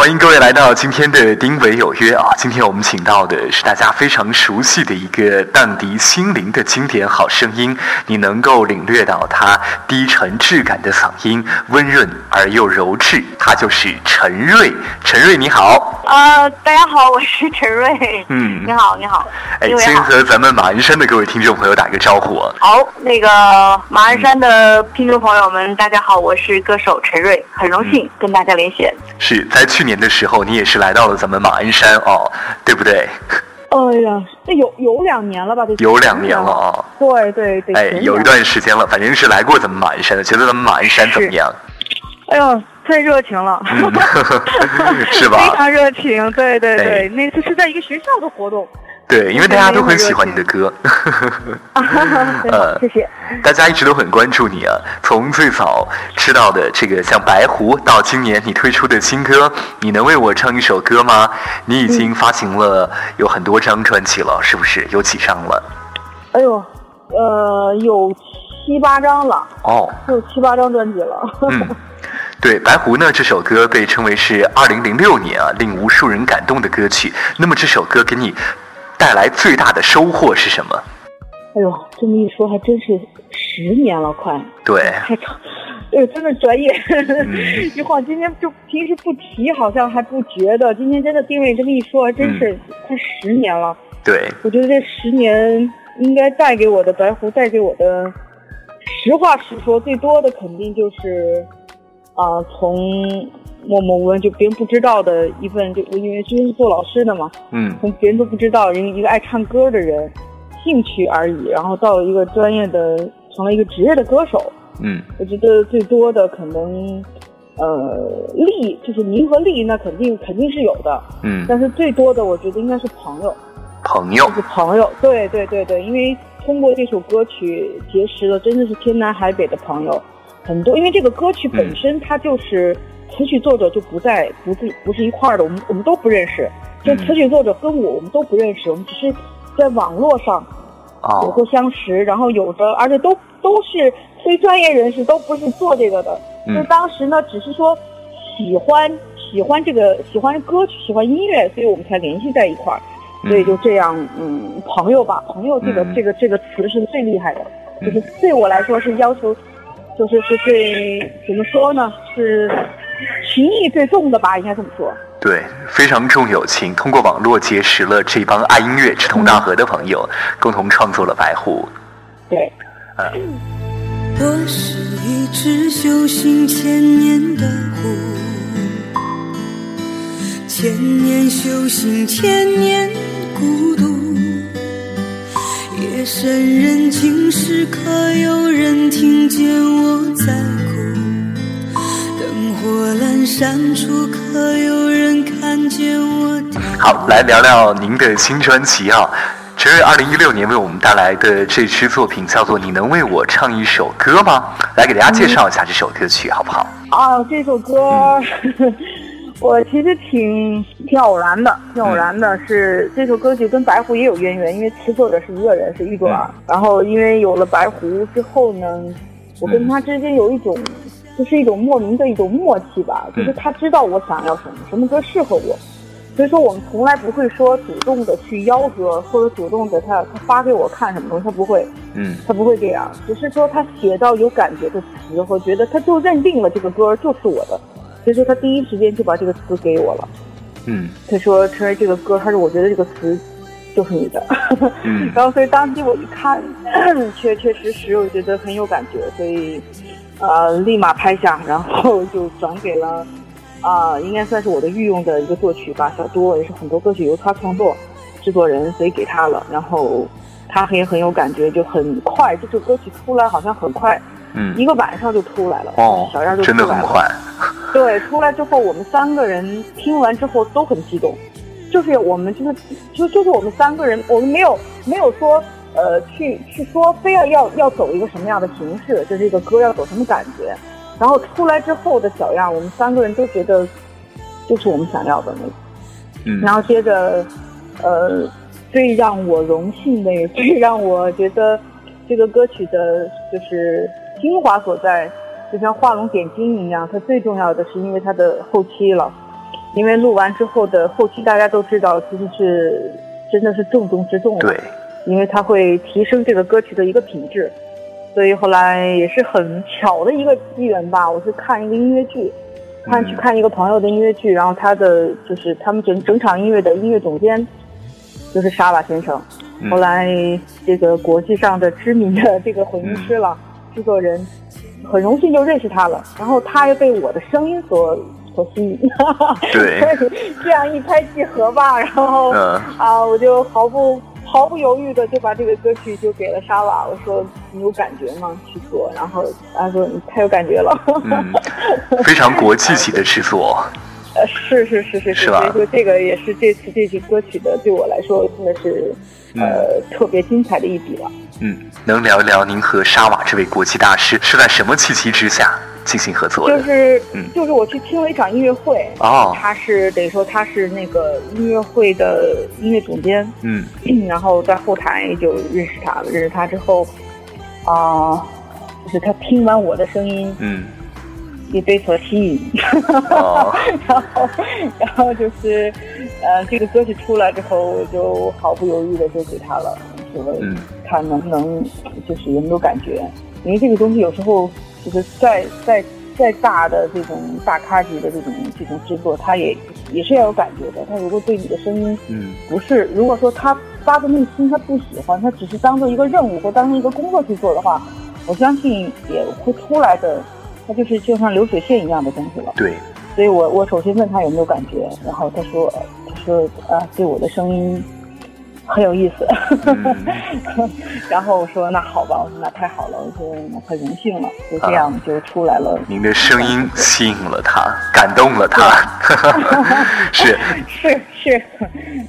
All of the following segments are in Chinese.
欢迎各位来到今天的丁伟有约啊！今天我们请到的是大家非常熟悉的一个荡涤心灵的经典好声音，你能够领略到他低沉质感的嗓音，温润而又柔质，他就是陈瑞。陈瑞你好，呃，大家好，我是陈瑞。嗯你好，你好，哎。先和咱们马鞍山的各位听众朋友打个招呼啊！好，那个马鞍山的听众朋友们，大家好，我是歌手陈瑞，很荣幸跟大家连线。是在去年的时候，你也是来到了咱们马鞍山哦，对不对？哎呀，这有有两年了吧？这有两年了啊、对对对，哎，有一。段时间了，反正是来过咱们马鞍山的，觉得咱们马鞍山怎么样？哎呦，太热情了，嗯 是吧 非常热情，对对哎对，那次是在一个学校的活动。对，因为大家都很喜欢你的歌，对 呃 谢谢。大家一直都很关注你啊。从最早知道的这个像白狐，到今年你推出的新歌，你能为我唱一首歌吗？你已经发行了有很多张专辑了，是不是？有几张了？哎呦，呃，有七八张了，哦，有七八张专辑了。嗯。对，《白狐》呢这首歌被称为是2006年啊令无数人感动的歌曲。那么这首歌给你带来最大的收获是什么？哎呦，这么一说还真是十年了，快对，太长，哎呦，真的专业。嗯 一晃今天就平时不提，好像还不觉得，今天真的定位这么一说，还真是嗯快十年了。对，我觉得这十年应该带给我的白狐，带给我的，实话实说，最多的肯定就是，啊、从默默无闻就别人不知道的一份，就我因为之前是做老师的嘛，嗯从别人都不知道人一个爱唱歌的人，兴趣而已，然后到了一个专业的，成了一个职业的歌手。嗯我觉得最多的可能，呃，利就是名和利，那肯定肯定是有的，嗯，但是最多的我觉得应该是朋友，朋友就，是朋友。对对对对，因为通过这首歌曲结识了真的是天南海北的朋友，很多。因为这个歌曲本身它就是词曲作者就不在不是不是一块儿的，我们我们都不认识，就嗯词曲作者跟我我们都不认识，我们只是在网络上有哦，过相识，然后有着，而且都都是非专业人士，都不是做这个的。嗯就当时呢，只是说喜欢喜欢这个喜欢歌曲，喜欢音乐，所以我们才联系在一块儿。所以就这样，嗯，朋友吧，朋友这个、嗯这个这个词是最厉害的，嗯就是对我来说是要求，就是是最怎么说呢，是情谊最重的吧，应该这么说。对，非常重友情，通过网络结识了这帮爱音乐、志同道合的朋友，共同创作了《白狐》。对，我是一只修行千年的狐，千年修行，千年深人静时，可有人听见我在哭？灯火阑珊处，可有人看见我跳？好，来聊聊您的新专辑啊。陈瑞二零一六年为我们带来的这支作品叫做《你能为我唱一首歌吗》？来给大家介绍一下这首歌曲好不好？啊，这首歌、我其实挺挺偶然的，挺偶然的是这首歌曲跟白狐也有渊源，因为词作者是一个人，是玉朵儿。然后因为有了白狐之后呢，我跟他之间有一种，就是一种莫名的一种默契吧，就是他知道我想要什么，什么歌适合我。所以说，我们从来不会说主动的去邀歌，或者主动的他他发给我看什么东西，他不会。嗯他不会这样，只是说他写到有感觉的词，我觉得他就认定了这个歌就是我的，所以说他第一时间就把这个词给我了。嗯他说：“陈瑞，这个歌，他说我觉得这个词就是你的。嗯 然后所以当即我一看，确确实实我觉得很有感觉，所以呃立马拍下，然后就转给了啊、应该算是我的御用的一个作曲吧，小多也是很多歌曲由他创作制作人，所以给他了，然后他也很有感觉，就很快这首歌曲出来好像很快，嗯，一个晚上就出来了，哦小样就，出真来了，的很快。对，出来之后，我们三个人听完之后都很激动，就是我们就是就就是我们三个人，我们没有没有说呃去去说非要要要走一个什么样的形式，就这个歌要走什么感觉，然后出来之后的小样，我们三个人都觉得就是我们想要的那个。嗯。然后接着，呃，最让我荣幸的，也最让我觉得这个歌曲的就是精华所在，就像画龙点睛一样。它最重要的是因为它的后期了，因为录完之后的后期大家都知道，其实是真的是重中之重了。对，因为它会提升这个歌曲的一个品质，所以后来也是很巧的一个机缘吧。我是看一个音乐剧，看去看一个朋友的音乐剧，然后他的就是他们整整场音乐的音乐总监就是沙瓦先生。后来这个国际上的知名的这个混音师了，制作人，很荣幸就认识他了。然后他又被我的声音所。所吸引，对，这样一拍即合吧，然后啊，我就毫不毫不犹豫的就把这个歌曲就给了沙瓦，我说你有感觉吗？去做，然后他说你太有感觉了，非常国际级的制作，呃，是是是是是，所以说这个也是这次这句歌曲的对我来说真的是呃特别精彩的一笔了。嗯，能聊一聊您和沙瓦这位国际大师是在什么契机之下？进行合作的就是，嗯，就是我去听了一场音乐会，哦，他是等于说他是那个音乐会的音乐总监，嗯，然后在后台就认识他了，认识他之后，啊，就是他听完我的声音，嗯，也被所吸引，哦，然后，然后就是，呃，这个歌曲出来之后，我就毫不犹豫的就给他了，说，嗯，看能不能就是有没有感觉，因为这个东西有时候。就是再再再大的这种大咖级的这种这种制作，他也也是要有感觉的。他如果对你的声音，嗯，不是，如果说他发自内心他不喜欢，他只是当做一个任务或当成一个工作去做的话，我相信也会出来的。他就是就像流水线一样的东西了。对。所以我我首先问他有没有感觉，然后他说他说啊，对我的声音。很有意思，然后我说那好吧，我说那太好了，我说那很荣幸了，就这样就出来了。您的声音吸引了他，感动了他，是是是。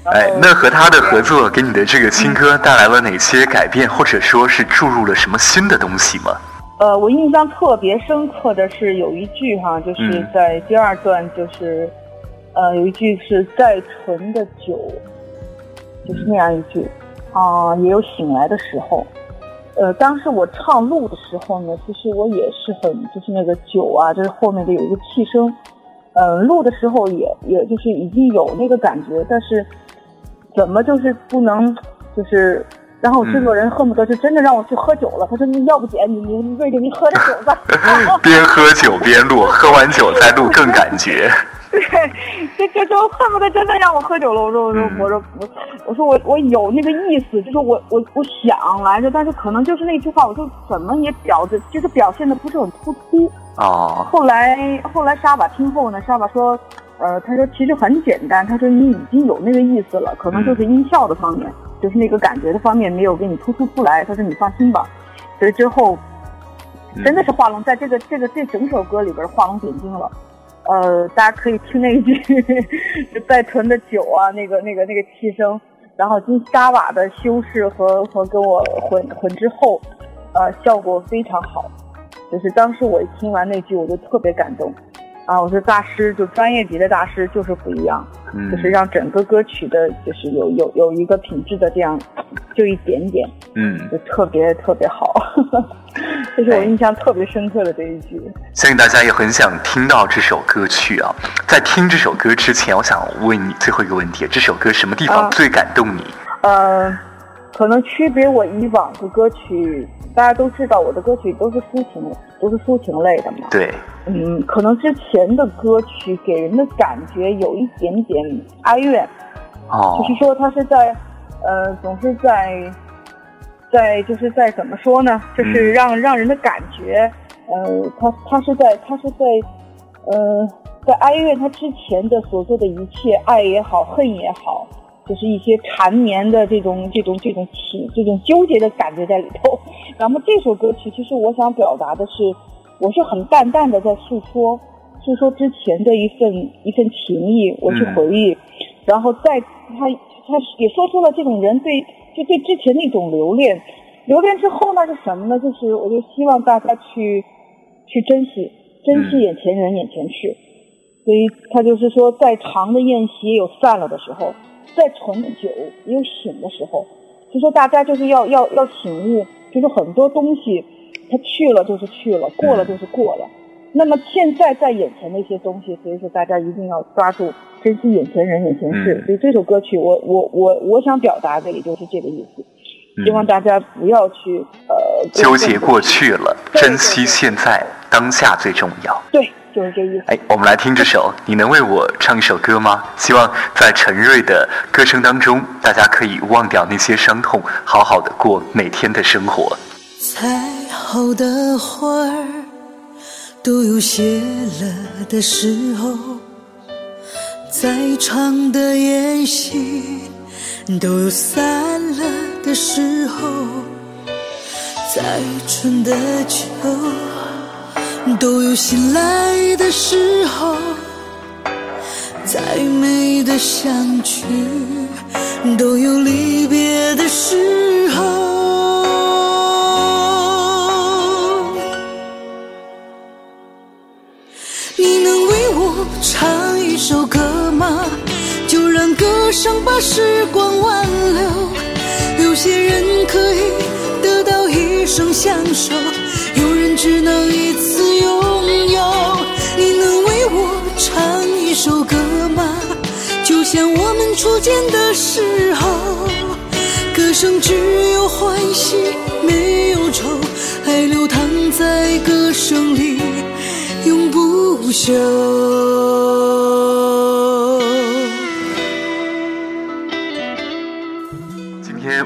哎，那和他的合作给你的这个新歌带来了哪些改变，或者说是注入了什么新的东西吗？呃，我印象特别深刻的是有一句哈，就是在第二段，就是呃有一句是再纯的酒。就是那样一句，啊，也有醒来的时候。呃，当时我唱录的时候呢，其实我也是很，就是那个酒啊，就是后面的有一个气声。嗯，录的时候也也就是已经有那个感觉，但是怎么就是不能，就是然后制作人恨不得就真的让我去喝酒了。他说你要不姐，你你瑞姐你喝点酒吧。边喝酒边录，喝完酒再录更感觉。对，这这就恨不得真的让我喝酒了。我说我说我说我我说我我有那个意思，就是我我我想来着，但是可能就是那句话，我就怎么也表的，就是表现的不是很突出。哦。后来后来沙巴听后呢，沙巴说，呃，他说其实很简单，他说你已经有那个意思了，可能就是音效的方面，就是那个感觉的方面没有给你突出出来。他说你放心吧。所以之后真的是画龙，在这个这个这整首歌里边画龙点睛了。呃，大家可以听那一句 就在囤的酒啊，那个那个那个气声，然后金沙瓦的修饰和和跟我混混之后，呃，效果非常好。就是当时我听完那句，我就特别感动。啊，我说大师就专业级的大师就是不一样，嗯就是让整个歌曲的，就是有有有一个品质的这样，就一点点，嗯，就特别特别好，这是我印象特别深刻的这一句。相信大家也很想听到这首歌曲啊！在听这首歌之前，我想问你最后一个问题：这首歌什么地方最感动你？呃，可能区别我以往的歌曲。大家都知道我的歌曲都是抒情，都是抒情类的嘛。对。嗯，可能之前的歌曲给人的感觉有一点点哀怨。哦。就是说，他是在，呃，总是在，在就是在怎么说呢？就是让让人的感觉，呃，他他是在他是在，呃，在哀怨他之前的所做的一切，爱也好，恨也好。就是一些缠绵的这种、这种、这种情、这种纠结的感觉在里头。然后这首歌曲，其实我想表达的是，我是很淡淡的在诉说，诉说之前的一份一份情谊，我去回忆。然后在他他也说出了这种人对就对之前的一种留恋。留恋之后呢是什么呢？就是我就希望大家去去珍惜珍惜眼前人眼前事。所以他就是说，在长的宴席也有散了的时候。再纯的酒也有醒的时候，就说大家就是要要要醒悟，就是很多东西，它去了就是去了，过了就是过了。那么现在在眼前的一些东西，所以说大家一定要抓住，珍惜眼前人、眼前事。嗯所以这首歌曲我，我我我想表达的也就是这个意思。嗯希望大家不要去呃纠结过过去了，珍惜现在，当下最重要。对，就是这意思。哎，我们来听这首，你能为我唱一首歌吗？希望在陈瑞的歌声当中，大家可以忘掉那些伤痛，好好的过每天的生活。再好的花儿都有谢了的时候，再长的宴席都有散了的时候，再春的秋都有醒来的时候，再美的相聚都有离别的时候。你能为我唱一首歌吗？就让歌声把时光挽留。有些人可以得到一生相守，有人只能一次拥有。你能为我唱一首歌吗？就像我们初见的时候，歌声只有欢喜没有愁，爱流淌在歌声里，永不朽。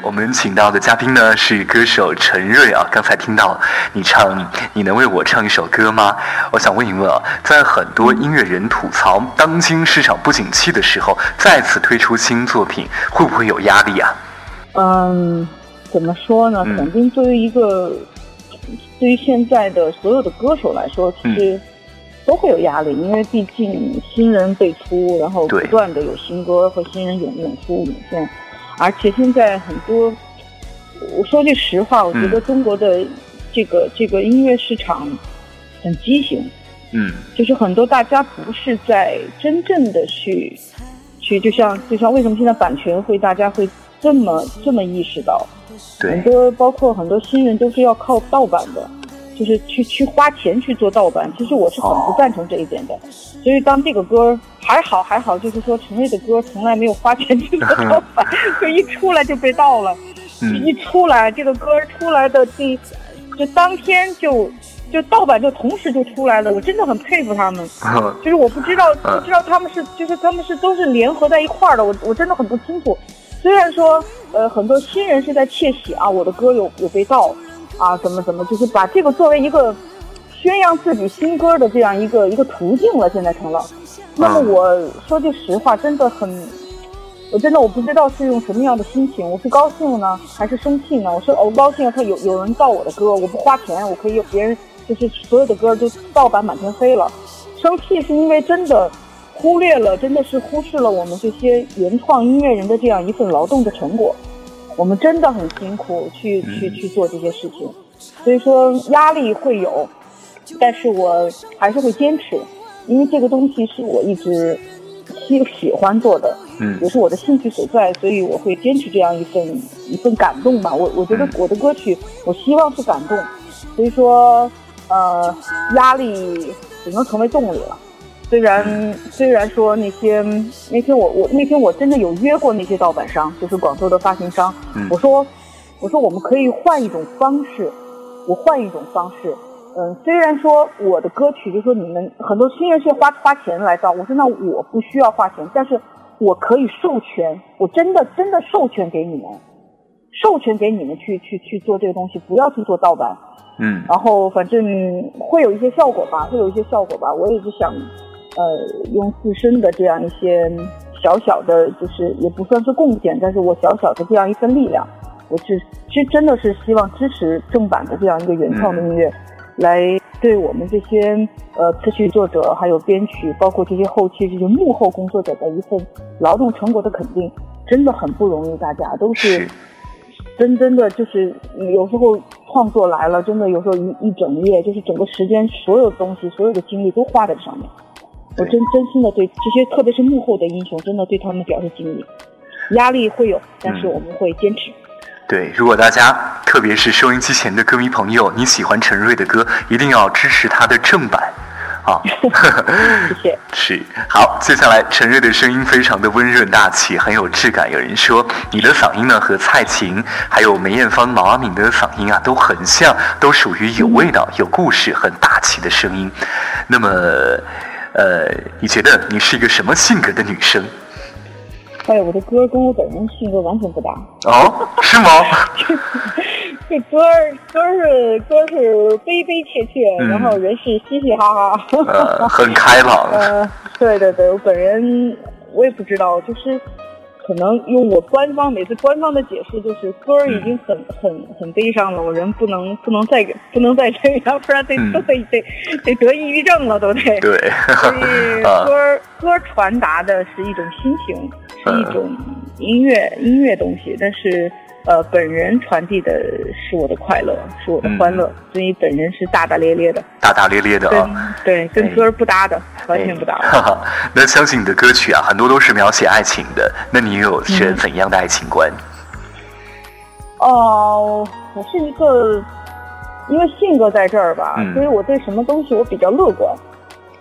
我们请到的嘉宾呢是歌手陈瑞啊，刚才听到你唱，你能为我唱一首歌吗？我想问一问啊，在很多音乐人吐槽当今市场不景气的时候，再次推出新作品，会不会有压力啊？嗯，怎么说呢？嗯肯定对于一个对于现在的所有的歌手来说，其嗯实都会有压力，因为毕竟新人辈出，然后不断的有新歌和新人涌涌出涌现，而且现在很多，我说句实话，我觉得嗯。中国的这个、这个音乐市场很畸形。嗯。就是很多大家不是在真正的去去，就像就像为什么现在版权会大家会这么这么意识到，很，多包括很多新人都是要靠盗版的，就是去去花钱去做盗版。其实我是很不赞成这一点的。所以当这个歌还好还好，就是说陈瑞的歌从来没有花钱去做盗版，就一出来就被盗了。一嗯出来，这个歌出来的第，就当天就就盗版就同时就出来了，我真的很佩服他们。就是我不知道，嗯不知道他们是，就是他们是都是联合在一块儿的，我我真的很不清楚。虽然说，呃，很多新人是在窃喜啊，我的歌有有被盗，啊，怎么怎么，就是把这个作为一个宣扬自己新歌的这样一个一个途径了，现在成了。那么嗯我说句实话，真的很，我真的我不知道是用什么样的心情，我是高兴呢，还是生气呢？我说我高兴，他有有人盗我的歌，我不花钱，我可以有别人就是所有的歌都盗版满天飞了。生气是因为真的忽略了，真的是忽视了我们这些原创音乐人的这样一份劳动的成果。我们真的很辛苦去去去做这些事情，所以说压力会有，但是我还是会坚持，因为这个东西是我一直喜喜欢做的，嗯。也是我的兴趣所在，所以我会坚持这样一份一份感动吧。我我觉得嗯。我的歌曲，我希望是感动，所以说呃压力只能成为动力了。虽然虽然说那些那天我我那天我真的有约过那些盗版商，就是广州的发行商，嗯我说我说我们可以换一种方式，我换一种方式。嗯，虽然说我的歌曲，就说你们很多新人是花花钱来造，我说那我不需要花钱，但是我可以授权，我真的真的授权给你们，授权给你们去去去做这个东西，不要去做盗版。嗯然后反正会有一些效果吧，会有一些效果吧。我也是想，呃，用自身的这样一些小小的，就是也不算是贡献，但是我小小的这样一份力量，我是其实真的是希望支持正版的这样一个原创的音乐，来对我们这些呃词曲作者，还有编曲，包括这些后期这些幕后工作者的一份劳动成果的肯定，真的很不容易，大家都是是真真的就是嗯有时候创作来了，真的有时候一一整夜，就是整个时间，所有东西，所有的精力都花在这上面。我真真心的对这些，特别是幕后的英雄，真的对他们表示敬意。压力会有，但是嗯我们会坚持。对，如果大家特别是收音机前的歌迷朋友，你喜欢陈瑞的歌，一定要支持他的正版。啊。谢谢。是好，接下来陈瑞的声音非常的温润大气，很有质感。有人说你的嗓音呢和蔡琴还有梅艳芳、毛阿敏的嗓音啊都很像，都属于有味道、有故事、很大气的声音。那么，呃，你觉得你是一个什么性格的女生？哎，我的歌跟我本人性格完全不搭。哦，是吗？这歌儿歌儿是歌儿是悲悲切切，然后人是嘻嘻哈哈。呃，很开朗。呃，对对对，我本人我也不知道，就是可能用我官方每次官方的解释，就是歌儿已经很很很悲伤了，我人不能不能再不能再这样，不然得得得得得抑郁症了，都得。对。所以 歌儿歌儿传达的是一种心情。是一种音乐音乐东西，但是呃，本人传递的是我的快乐，是我的欢乐，所以本人是大大咧咧的，大大咧咧的啊，对，跟歌儿不搭的，完全不搭。那相信你的歌曲啊，很多都是描写爱情的，那你有是怎样的爱情观？哦，我是一个，因为性格在这儿吧，所以我对什么东西我比较乐观。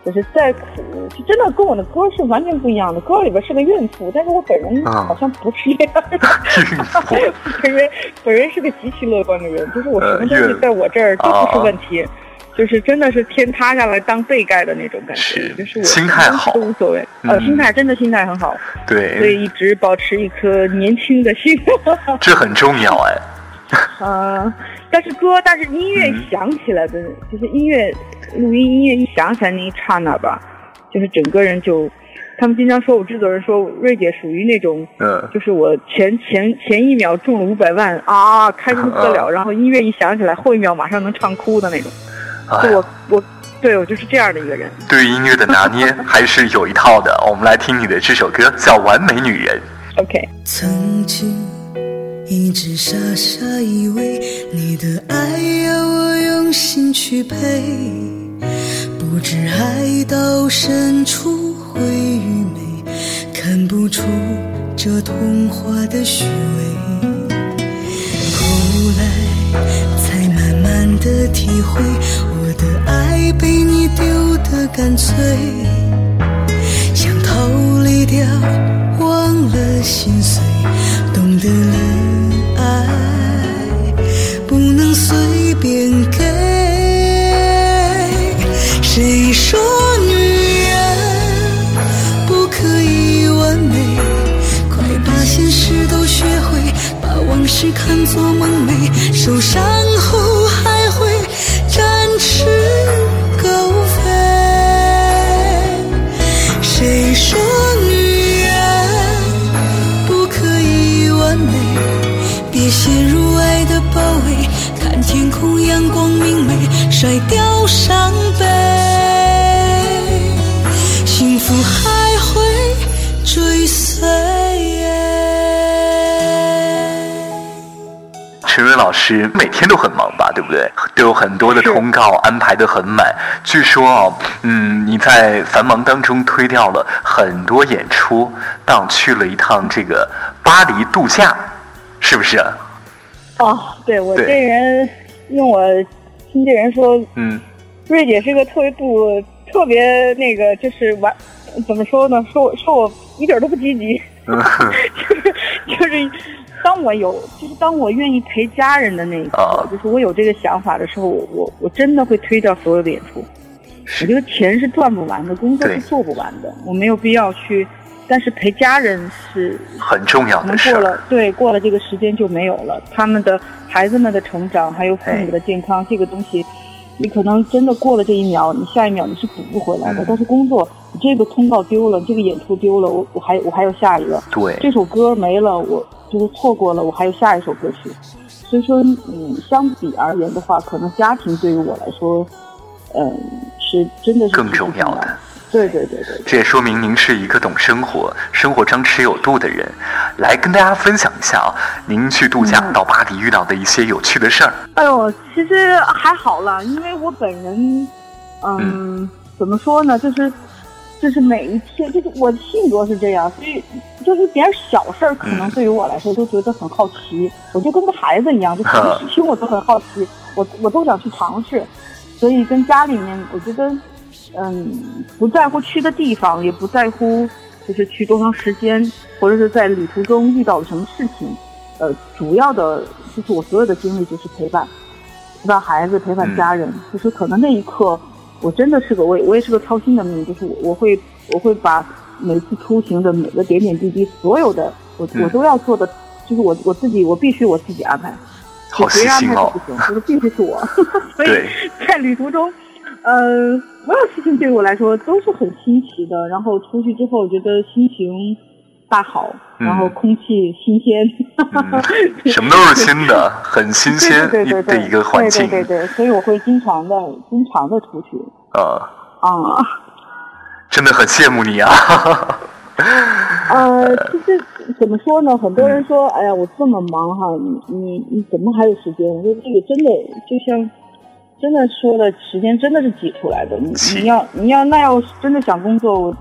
就是再苦，就真的跟我的歌是完全不一样的。歌里边是个孕妇，但是我本人好像不是这样的。本人本人是个极其乐观的人，就是我什么东西在我这儿都不是问题，就是真的是天塌下来当被盖的那种感觉。就是我心态好都无所谓，呃，心态真的心态很好。对，所以一直保持一颗年轻的心。这很重要哎。啊，但是歌，但是音乐响起来的，就是音乐。录音音乐一响起来那一刹那吧，就是整个人就，他们经常说我制作人说瑞姐属于那种，嗯，就是我前前前一秒中了五百万啊，开心不得了，然后音乐一响起来，后一秒马上能唱哭的那种。就我我对我就是这样的一个人。对音乐的拿捏还是有一套的。我们来听你的这首歌，叫《完美女人》。OK。曾经一直傻傻以为你的爱要我用心去陪。不知爱到深处会愚昧，看不出这童话的虚伪。后来才慢慢的体会，我的爱被你丢得干脆，想逃离掉，忘了心碎，懂得了受伤后还会展翅高飞。谁说女人不可以完美？别陷入爱的包围，看天空阳光明媚，甩掉伤悲。老师每天都很忙吧，对不对？都有很多的通告安排的很满。据说啊，嗯，你在繁忙当中推掉了很多演出，当去了一趟这个巴黎度假，是不是？哦，对我这人用我经纪人说，嗯，瑞姐是个特别不特别那个，就是完。怎么说呢？说我说我一点都不积极，就是 就是，当我有就是当我愿意陪家人的那一刻，就是我有这个想法的时候，我我我真的会推掉所有的演出。我觉得钱是赚不完的，工作是做不完的，我没有必要去。但是陪家人是很重要的事。过了对过了这个时间就没有了，他们的孩子们的成长，还有父母的健康，这个东西。你可能真的过了这一秒，你下一秒你是补不回来的。但是工作，你这个通告丢了，这个演出丢了，我我还我还有下一个。对，这首歌没了，我就是错过了，我还有下一首歌曲。所以说，嗯，相比而言的话，可能家庭对于我来说，嗯，是真的是更重要的。对对对对，这也说明您是一个懂生活、生活张弛有度的人。来跟大家分享一下啊，您去度假到巴黎遇到的一些有趣的事儿。哎呦，其实还好了，因为我本人，嗯，怎么说呢，就是，就是每一天，就是我的性格是这样，所以就是点小事儿，可能对于我来说都觉得很好奇。我就跟个孩子一样，就什么事情我都很好奇，我我都想去尝试。所以跟家里面，我觉得。嗯，不在乎去的地方，也不在乎就是去多长时间，或者是在旅途中遇到了什么事情，呃，主要的就是我所有的精力就是陪伴，陪伴孩子，陪伴家人，就是可能那一刻，我真的是个我我也是个操心的命，就是我我会我会把每次出行的每个点点滴滴，所有的我我都要做的，就是我我自己我必须我自己安排。好细心哦！就是必须是我，所以在旅途中，呃，所有事情对我来说都是很新奇的。然后出去之后，觉得心情大好，然后空气新鲜，什么都是新的，很新鲜的一个环境。对对对，所以我会经常的、经常的出去。啊啊！真的很羡慕你啊！呃，其实怎么说呢？很多人说，哎呀，我这么忙哈，你你你怎么还有时间？我说这个真的就像真的说的时间真的是挤出来的。你你要你要那要真的想工作，我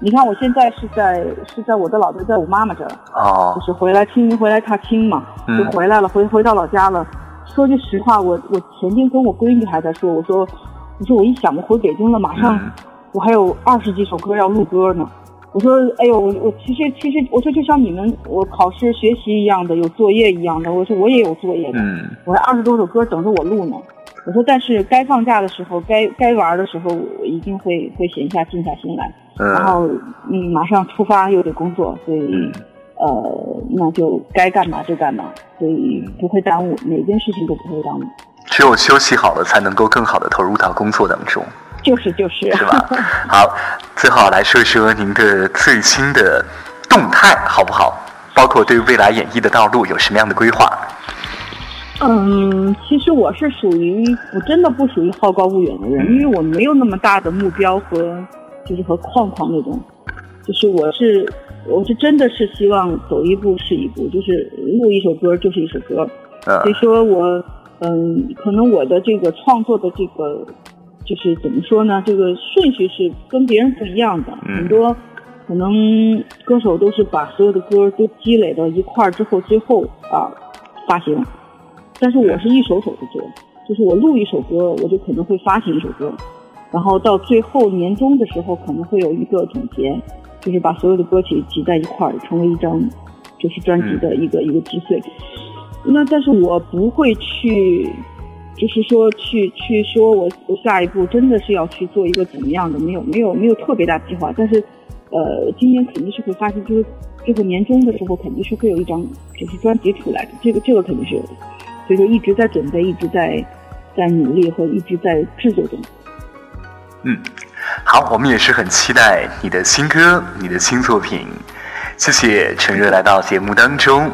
你看我现在是在是在我的老家，在我妈妈这儿，哦，就是回来亲回来踏青嘛，就回来了，回回到老家了。说句实话，我我前天跟我闺女还在说，我说我说我一想我回北京了，马上我还有二十几首歌要录歌呢。我说，哎呦，我我其实其实，我说就像你们我考试学习一样的，有作业一样的。我说我也有作业的，我还二十多首歌等着我录呢。我说，但是该放假的时候，该该玩的时候，我一定会会闲下静下心来。嗯然后，嗯，马上出发又得工作，所以，呃，那就该干嘛就干嘛，所以不会耽误，哪件事情都不会耽误。只有休息好了，才能够更好的投入到工作当中。就是就是，是吧？好，最好来说一说您的最新的动态，好不好？包括对未来演艺的道路有什么样的规划？嗯，其实我是属于我真的不属于好高骛远的人，因为我没有那么大的目标和就是和框框那种，就是我是我是真的是希望走一步是一步，就是录一首歌就是一首歌。所以说我嗯，可能我的这个创作的这个。就是怎么说呢？这个顺序是跟别人不一样的。很多可能歌手都是把所有的歌都积累到一块儿之后，最后啊发行。但是我是一首首的做，就是我录一首歌，我就可能会发行一首歌，然后到最后年终的时候可能会有一个总结，就是把所有的歌曲集在一块儿，成为一张就是专辑的一个一个击碎。那但是我不会去。就是说，去去说，我我下一步真的是要去做一个怎么样的？没有没有没有特别大计划，但是，呃，今年肯定是会发行，就是最后年终的时候肯定是会有一张就是专辑出来的，这个这个肯定是有的，所以说一直在准备，一直在在努力和一直在制作中。嗯，好，我们也是很期待你的新歌，你的新作品。谢谢陈热来到节目当中，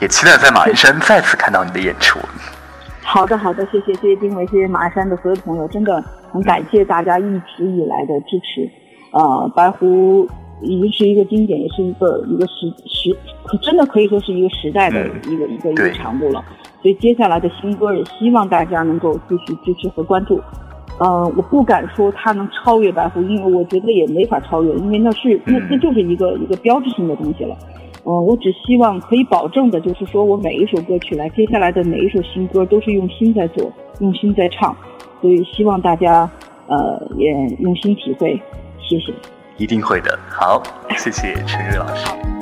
也期待在马鞍山再次看到你的演出。好的，好的，谢谢，谢谢丁伟，谢谢马鞍山的所有朋友，真的很感谢大家一直以来的支持。呃，白狐已经是一个经典，也是一个一个时时，可真的可以说是一个时代的一个一个一个长度了。所以接下来的新歌也希望大家能够继续支持和关注。呃，我不敢说它能超越白狐，因为我觉得也没法超越，因为那是那那就是一个一个标志性的东西了。嗯，我只希望可以保证的，就是说我每一首歌曲来，接下来的每一首新歌都是用心在做，用心在唱，所以希望大家，呃，也用心体会，谢谢。一定会的，好，谢谢陈瑞老师。